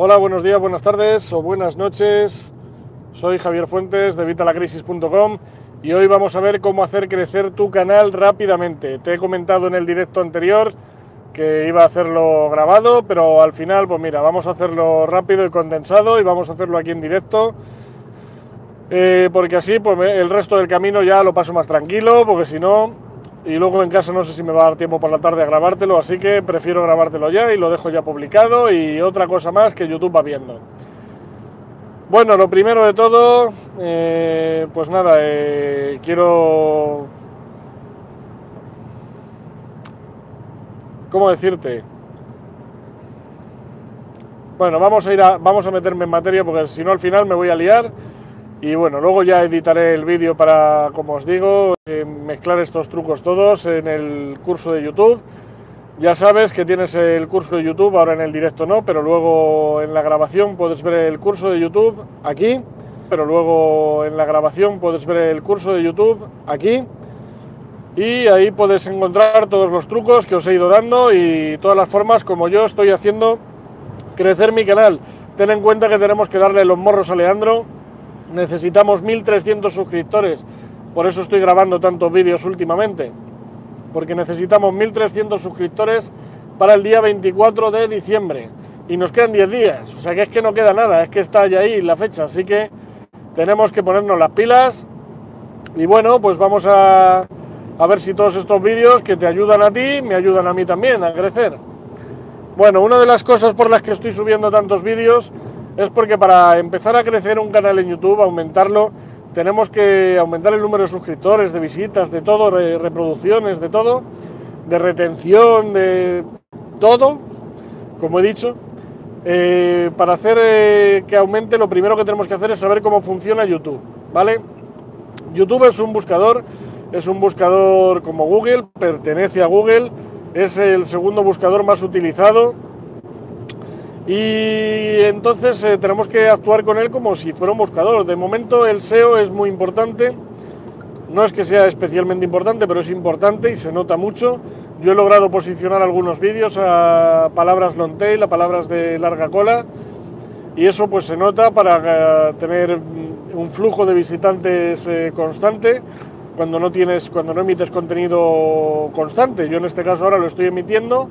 Hola, buenos días, buenas tardes o buenas noches. Soy Javier Fuentes de Vitalacrisis.com y hoy vamos a ver cómo hacer crecer tu canal rápidamente. Te he comentado en el directo anterior que iba a hacerlo grabado, pero al final, pues mira, vamos a hacerlo rápido y condensado y vamos a hacerlo aquí en directo. Eh, porque así, pues el resto del camino ya lo paso más tranquilo, porque si no, y luego en casa no sé si me va a dar tiempo por la tarde a grabártelo, así que prefiero grabártelo ya y lo dejo ya publicado y otra cosa más que YouTube va viendo. Bueno, lo primero de todo, eh, pues nada, eh, quiero... ¿Cómo decirte? Bueno, vamos a ir a, vamos a meterme en materia porque si no al final me voy a liar y bueno, luego ya editaré el vídeo para, como os digo, eh, mezclar estos trucos todos en el curso de YouTube. Ya sabes que tienes el curso de YouTube, ahora en el directo no, pero luego en la grabación puedes ver el curso de YouTube aquí, pero luego en la grabación puedes ver el curso de YouTube aquí y ahí puedes encontrar todos los trucos que os he ido dando y todas las formas como yo estoy haciendo crecer mi canal. Ten en cuenta que tenemos que darle los morros a Leandro necesitamos 1300 suscriptores. Por eso estoy grabando tantos vídeos últimamente. Porque necesitamos 1300 suscriptores para el día 24 de diciembre. Y nos quedan 10 días. O sea que es que no queda nada. Es que está ya ahí la fecha. Así que tenemos que ponernos las pilas. Y bueno, pues vamos a, a ver si todos estos vídeos que te ayudan a ti, me ayudan a mí también a crecer. Bueno, una de las cosas por las que estoy subiendo tantos vídeos es porque para empezar a crecer un canal en YouTube, aumentarlo, tenemos que aumentar el número de suscriptores, de visitas, de todo, de reproducciones, de todo, de retención, de todo, como he dicho. Eh, para hacer eh, que aumente, lo primero que tenemos que hacer es saber cómo funciona YouTube, ¿vale? YouTube es un buscador, es un buscador como Google, pertenece a Google, es el segundo buscador más utilizado y entonces eh, tenemos que actuar con él como si fuera un buscador. De momento el SEO es muy importante, no es que sea especialmente importante, pero es importante y se nota mucho. Yo he logrado posicionar algunos vídeos a palabras long tail, a palabras de larga cola, y eso pues se nota para eh, tener un flujo de visitantes eh, constante cuando no tienes, cuando no emites contenido constante. Yo en este caso ahora lo estoy emitiendo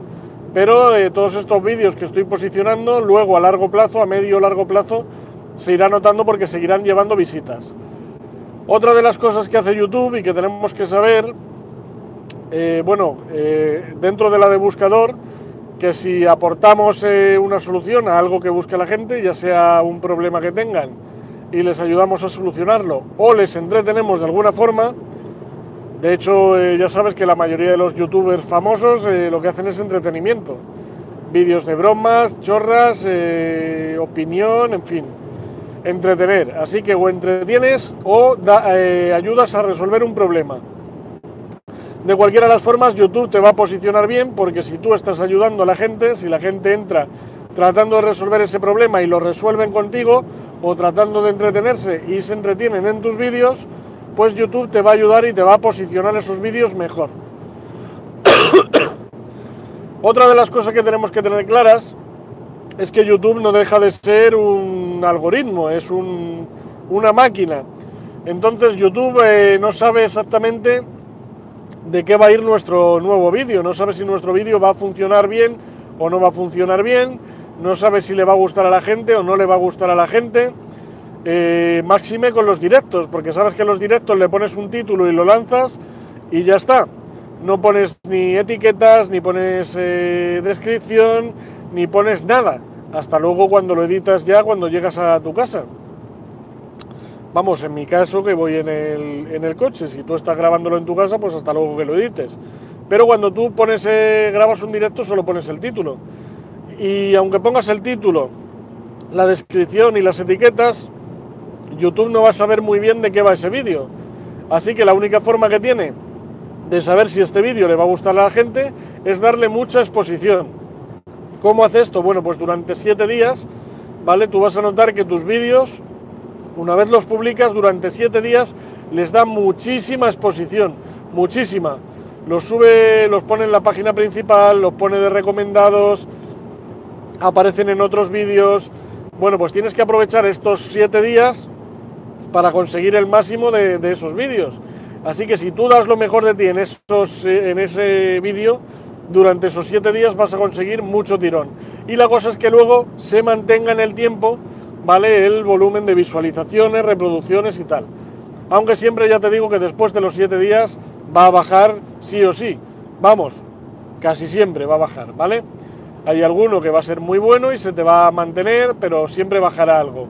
pero eh, todos estos vídeos que estoy posicionando, luego a largo plazo, a medio o largo plazo, se irá notando porque seguirán llevando visitas. Otra de las cosas que hace YouTube y que tenemos que saber, eh, bueno, eh, dentro de la de buscador, que si aportamos una solución a algo que busque la gente, ya sea un problema que tengan, y les ayudamos a solucionarlo, o les entretenemos de alguna forma, de hecho, eh, ya sabes que la mayoría de los youtubers famosos eh, lo que hacen es entretenimiento. Vídeos de bromas, chorras, eh, opinión, en fin. Entretener. Así que o entretienes o ayudas a resolver un problema. De cualquiera de las formas, YouTube te va a posicionar bien porque si tú estás ayudando a la gente, si la gente entra tratando de resolver ese problema y lo resuelven contigo, o tratando de entretenerse y se entretienen en tus vídeos, pues YouTube te va a ayudar y te va a posicionar esos vídeos mejor. Otra de las cosas que tenemos que tener claras es que YouTube no deja de ser un algoritmo, es una máquina. Entonces YouTube eh, no sabe exactamente de qué va a ir nuestro nuevo vídeo, no sabe si nuestro vídeo va a funcionar bien o no va a funcionar bien, no sabe si le va a gustar a la gente o no le va a gustar a la gente. Eh, máxime con los directos, porque sabes que los directos le pones un título y lo lanzas y ya está. No pones ni etiquetas, ni pones eh, descripción, ni pones nada. Hasta luego cuando lo editas ya, cuando llegas a tu casa. Vamos, en mi caso que voy en el, en el coche, si tú estás grabándolo en tu casa, pues hasta luego que lo edites. Pero cuando tú pones, eh, grabas un directo, solo pones el título. Y aunque pongas el título, la descripción y las etiquetas, YouTube no va a saber muy bien de qué va ese vídeo. Así que la única forma que tiene de saber si este vídeo le va a gustar a la gente es darle mucha exposición. ¿Cómo hace esto? Bueno, pues durante siete días, ¿vale? Tú vas a notar que tus vídeos, una vez los publicas, durante siete días les da muchísima exposición, muchísima. Los sube, los pone en la página principal, los pone de recomendados, aparecen en otros vídeos. Bueno, pues tienes que aprovechar estos siete días para conseguir el máximo de, esos vídeos. Así que si tú das lo mejor de ti en, esos, en ese vídeo, durante esos siete días vas a conseguir mucho tirón. Y la cosa es que luego se mantenga en el tiempo, ¿vale? El volumen de visualizaciones, reproducciones y tal. Aunque siempre ya te digo que después de los siete días va a bajar sí o sí. Vamos, casi siempre va a bajar, ¿vale? Hay alguno que va a ser muy bueno y se te va a mantener, pero siempre bajará algo.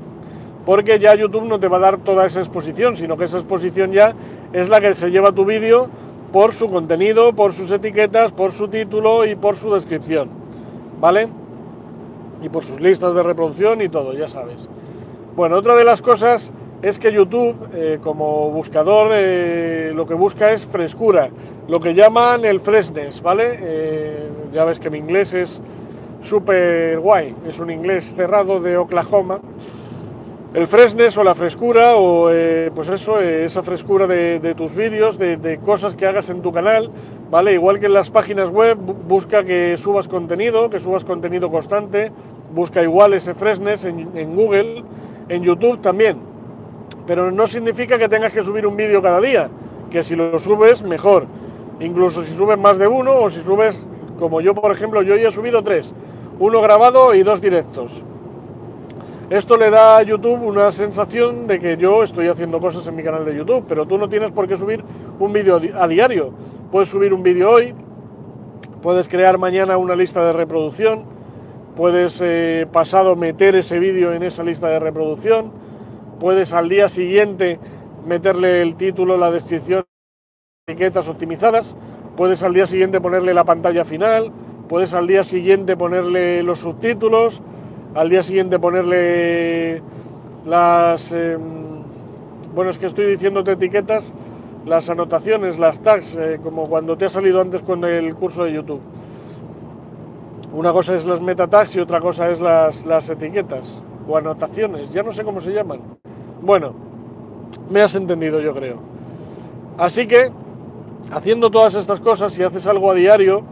Porque ya YouTube no te va a dar toda esa exposición, sino que esa exposición ya es la que se lleva tu vídeo por su contenido, por sus etiquetas, por su título y por su descripción. ¿Vale? Y por sus listas de reproducción y todo, ya sabes. Bueno, otra de las cosas es que YouTube, eh, como buscador, eh, lo que busca es frescura, lo que llaman el freshness, ¿vale? Eh, ya ves que mi inglés es súper guay, es un inglés cerrado de Oklahoma. El freshness o la frescura, o pues eso, esa frescura de, tus vídeos, de, cosas que hagas en tu canal, ¿vale? Igual que en las páginas web, busca que subas contenido, que subas contenido constante, busca igual ese freshness en Google, en YouTube también pero no significa que tengas que subir un vídeo cada día, que si lo subes, mejor. Incluso si subes más de uno o si subes, como yo por ejemplo, yo he subido tres, uno grabado y dos directos. Esto le da a YouTube una sensación de que yo estoy haciendo cosas en mi canal de YouTube, pero tú no tienes por qué subir un vídeo a diario. Puedes subir un vídeo hoy, puedes crear mañana una lista de reproducción, puedes eh, pasado meter ese vídeo en esa lista de reproducción puedes al día siguiente meterle el título, la descripción, etiquetas optimizadas, puedes al día siguiente ponerle la pantalla final, puedes al día siguiente ponerle los subtítulos, al día siguiente ponerle las... Em, bueno, es que estoy diciéndote etiquetas, las anotaciones, las tags, eh, como cuando te ha salido antes con el curso de YouTube. Una cosa es las meta tags y otra cosa es las, las etiquetas o anotaciones, ya no sé cómo se llaman. Bueno, me has entendido yo creo. Así que, haciendo todas estas cosas, si haces algo a diario,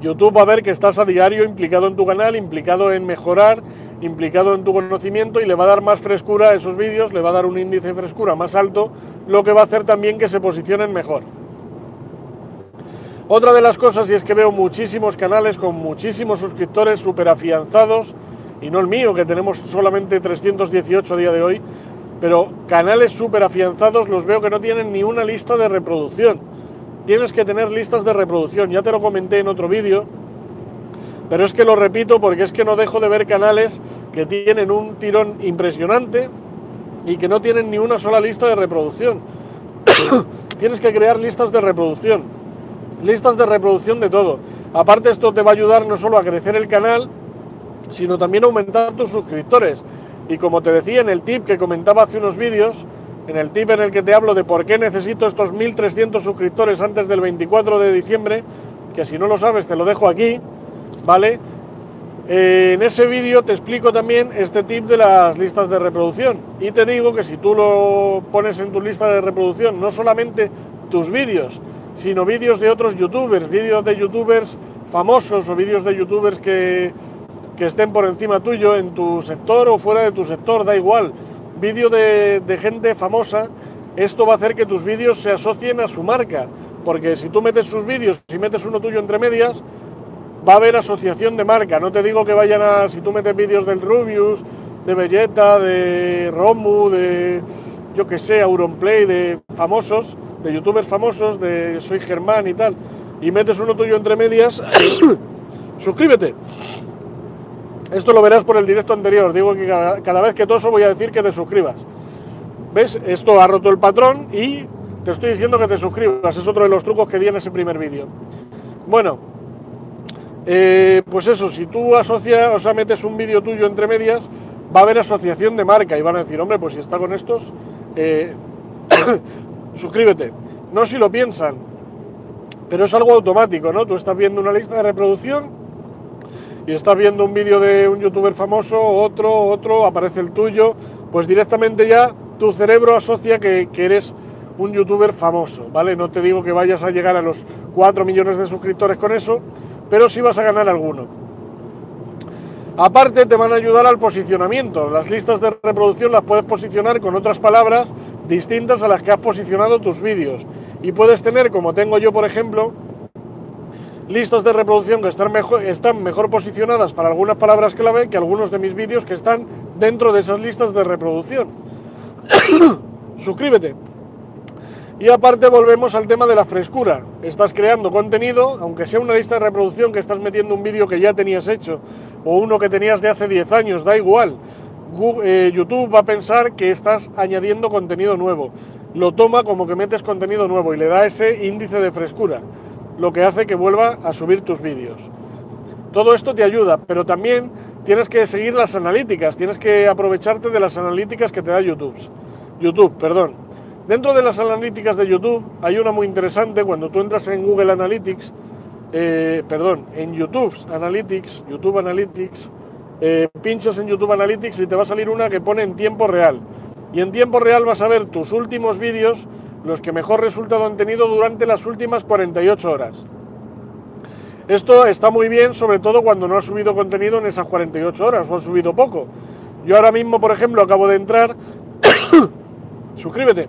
YouTube va a ver que estás a diario implicado en tu canal, implicado en mejorar, implicado en tu conocimiento y le va a dar más frescura a esos vídeos, le va a dar un índice de frescura más alto, lo que va a hacer también que se posicionen mejor. Otra de las cosas, y es que veo muchísimos canales con muchísimos suscriptores súper afianzados, y no el mío, que tenemos solamente 318 a día de hoy, pero canales súper afianzados los veo que no tienen ni una lista de reproducción. Tienes que tener listas de reproducción, ya te lo comenté en otro vídeo, pero es que lo repito porque es que no dejo de ver canales que tienen un tirón impresionante y que no tienen ni una sola lista de reproducción. Tienes que crear listas de reproducción, listas de reproducción de todo. Aparte esto te va a ayudar no solo a crecer el canal, sino también aumentar tus suscriptores. Y como te decía en el tip que comentaba hace unos vídeos, en el tip en el que te hablo de por qué necesito estos 1300 suscriptores antes del 24 de diciembre, que si no lo sabes te lo dejo aquí, ¿vale? Eh, en ese vídeo te explico también este tip de las listas de reproducción y te digo que si tú lo pones en tu lista de reproducción, no solamente tus vídeos, sino vídeos de otros youtubers, vídeos de youtubers famosos o vídeos de youtubers que, que estén por encima tuyo en tu sector o fuera de tu sector, da igual. Vídeo de, gente famosa, esto va a hacer que tus vídeos se asocien a su marca, porque si tú metes sus vídeos, si metes uno tuyo entre medias, va a haber asociación de marca. No te digo que vayan a, si tú metes vídeos del Rubius, de Belleta, de Romu, de yo que sé, Auronplay, de famosos, de youtubers famosos, de Soy Germán y tal, y metes uno tuyo entre medias, suscríbete. Esto lo verás por el directo anterior. Digo que cada, vez que toso voy a decir que te suscribas. ¿Ves? Esto ha roto el patrón y te estoy diciendo que te suscribas. Es otro de los trucos que di en ese primer vídeo. Bueno, eh, pues eso, si tú asocias, o sea, metes un vídeo tuyo entre medias, va a haber asociación de marca y van a decir, hombre, pues si está con estos, eh, suscríbete. No si lo piensan, pero es algo automático, ¿no? Tú estás viendo una lista de reproducción y estás viendo un vídeo de un youtuber famoso, otro, otro, aparece el tuyo, pues directamente ya tu cerebro asocia que, eres un youtuber famoso, ¿vale? No te digo que vayas a llegar a los 4 millones de suscriptores con eso, pero sí vas a ganar alguno. Aparte te van a ayudar al posicionamiento. Las listas de reproducción las puedes posicionar con otras palabras distintas a las que has posicionado tus vídeos. Y puedes tener, como tengo yo por ejemplo, listas de reproducción que están mejor, posicionadas para algunas palabras clave que algunos de mis vídeos que están dentro de esas listas de reproducción. Suscríbete. Y aparte volvemos al tema de la frescura. Estás creando contenido, aunque sea una lista de reproducción que estás metiendo un vídeo que ya tenías hecho o uno que tenías de hace 10 años, da igual. Eh, YouTube va a pensar que estás añadiendo contenido nuevo. Lo toma como que metes contenido nuevo y le da ese índice de frescura, lo que hace que vuelva a subir tus vídeos. Todo esto te ayuda, pero también tienes que seguir las analíticas, tienes que aprovecharte de las analíticas que te da YouTube. YouTube, perdón. Dentro de las analíticas de YouTube hay una muy interesante cuando tú entras en Google Analytics, eh, perdón, en YouTube Analytics, YouTube Analytics, eh, pinchas en YouTube Analytics y te va a salir una que pone en tiempo real. Y en tiempo real vas a ver tus últimos vídeos, los que mejor resultado han tenido durante las últimas 48 horas. Esto está muy bien, sobre todo cuando no has subido contenido en esas 48 horas o has subido poco. Yo ahora mismo, por ejemplo, acabo de entrar. suscríbete.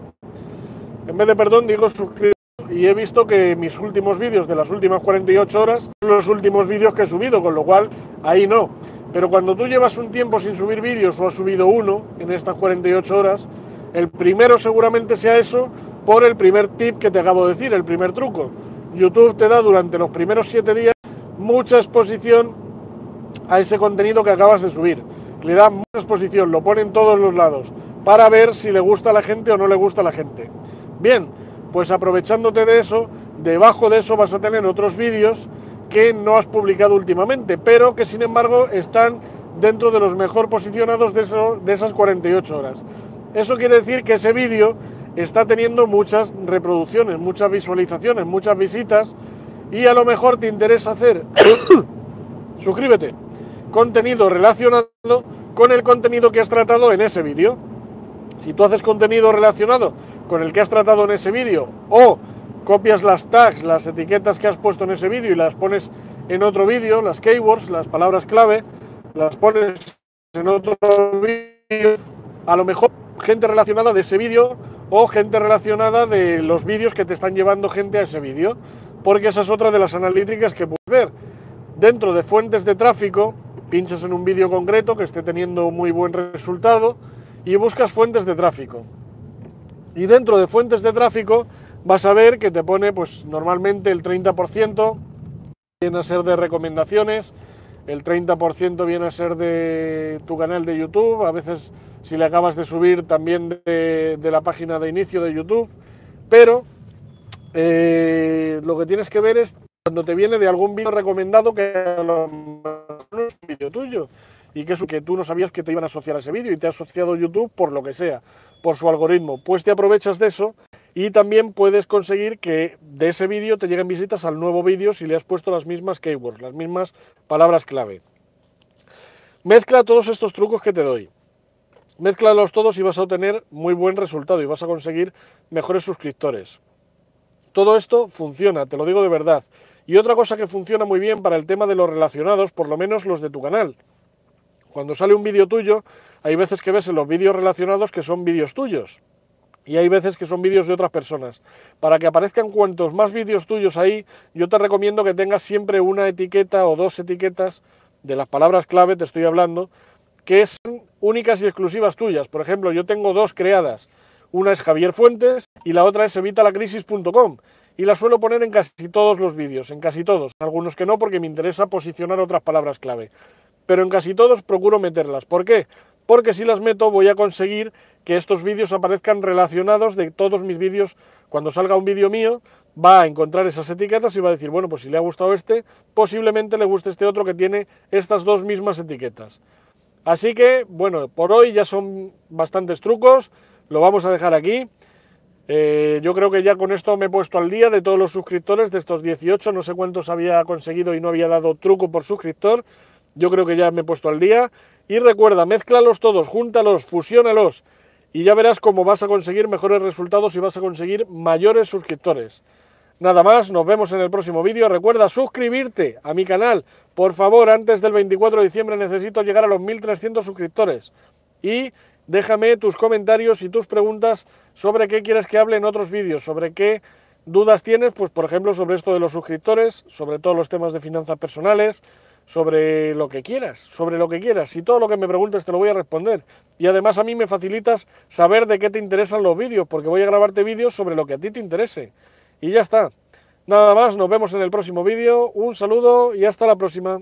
En vez de perdón, digo suscríbete. Y he visto que mis últimos vídeos de las últimas 48 horas son los últimos vídeos que he subido, con lo cual ahí no. Pero cuando tú llevas un tiempo sin subir vídeos o has subido uno en estas 48 horas, el primero seguramente sea eso por el primer tip que te acabo de decir, el primer truco. YouTube te da durante los primeros 7 días mucha exposición a ese contenido que acabas de subir. Le da mucha exposición, lo pone en todos los lados, para ver si le gusta a la gente o no le gusta a la gente. Bien, pues aprovechándote de eso, debajo de eso vas a tener otros vídeos que no has publicado últimamente, pero que sin embargo están dentro de los mejor posicionados de, de esas 48 horas. Eso quiere decir que ese vídeo está teniendo muchas reproducciones, muchas visualizaciones, muchas visitas y a lo mejor te interesa hacer, suscríbete, contenido relacionado con el contenido que has tratado en ese vídeo. Si tú haces contenido relacionado con el que has tratado en ese vídeo o copias las tags, las etiquetas que has puesto en ese vídeo y las pones en otro vídeo, las keywords, las palabras clave, las pones en otro vídeo, a lo mejor gente relacionada de ese vídeo o gente relacionada de los vídeos que te están llevando gente a ese vídeo, porque esa es otra de las analíticas que puedes ver. Dentro de fuentes de tráfico, pinchas en un vídeo concreto que esté teniendo muy buen resultado y buscas fuentes de tráfico. Y dentro de fuentes de tráfico vas a ver que te pone pues normalmente el 30% viene a ser de recomendaciones, el 30% viene a ser de tu canal de YouTube, a veces si le acabas de subir también de, la página de inicio de YouTube, pero eh, lo que tienes que ver es cuando te viene de algún vídeo recomendado que no es un vídeo tuyo y que, que tú no sabías que te iban a asociar a ese vídeo y te ha asociado YouTube por lo que sea, por su algoritmo. Pues te aprovechas de eso y también puedes conseguir que de ese vídeo te lleguen visitas al nuevo vídeo si le has puesto las mismas keywords, las mismas palabras clave. Mezcla todos estos trucos que te doy. Mézclalos todos y vas a obtener muy buen resultado y vas a conseguir mejores suscriptores. Todo esto funciona, te lo digo de verdad. Y otra cosa que funciona muy bien para el tema de los relacionados, por lo menos los de tu canal. Cuando sale un vídeo tuyo, hay veces que ves en los vídeos relacionados que son vídeos tuyos. Y hay veces que son vídeos de otras personas. Para que aparezcan cuantos más vídeos tuyos ahí, yo te recomiendo que tengas siempre una etiqueta o dos etiquetas de las palabras clave, te estoy hablando, que son únicas y exclusivas tuyas. Por ejemplo, yo tengo dos creadas. Una es Javier Fuentes y la otra es evitalacrisis.com. Y la suelo poner en casi todos los vídeos, en casi todos. Algunos que no, porque me interesa posicionar otras palabras clave pero en casi todos procuro meterlas. ¿Por qué? Porque si las meto voy a conseguir que estos vídeos aparezcan relacionados de todos mis vídeos. Cuando salga un vídeo mío, va a encontrar esas etiquetas y va a decir, bueno, pues si le ha gustado este, posiblemente le guste este otro que tiene estas dos mismas etiquetas. Así que, bueno, por hoy ya son bastantes trucos, lo vamos a dejar aquí. Eh, yo creo que ya con esto me he puesto al día de todos los suscriptores, de estos 18, no sé cuántos había conseguido y no había dado truco por suscriptor. Yo creo que ya me he puesto al día. Y recuerda, mezclalos todos, júntalos, fusiónalos y ya verás cómo vas a conseguir mejores resultados y vas a conseguir mayores suscriptores. Nada más, nos vemos en el próximo vídeo. Recuerda suscribirte a mi canal. Por favor, antes del 24 de diciembre necesito llegar a los 1300 suscriptores. Y déjame tus comentarios y tus preguntas sobre qué quieres que hable en otros vídeos, sobre qué dudas tienes, pues por ejemplo sobre esto de los suscriptores, sobre todos los temas de finanzas personales, sobre lo que quieras, sobre lo que quieras. Si todo lo que me preguntes te lo voy a responder. Y además a mí me facilitas saber de qué te interesan los vídeos, porque voy a grabarte vídeos sobre lo que a ti te interese. Y ya está. Nada más, nos vemos en el próximo vídeo. Un saludo y hasta la próxima.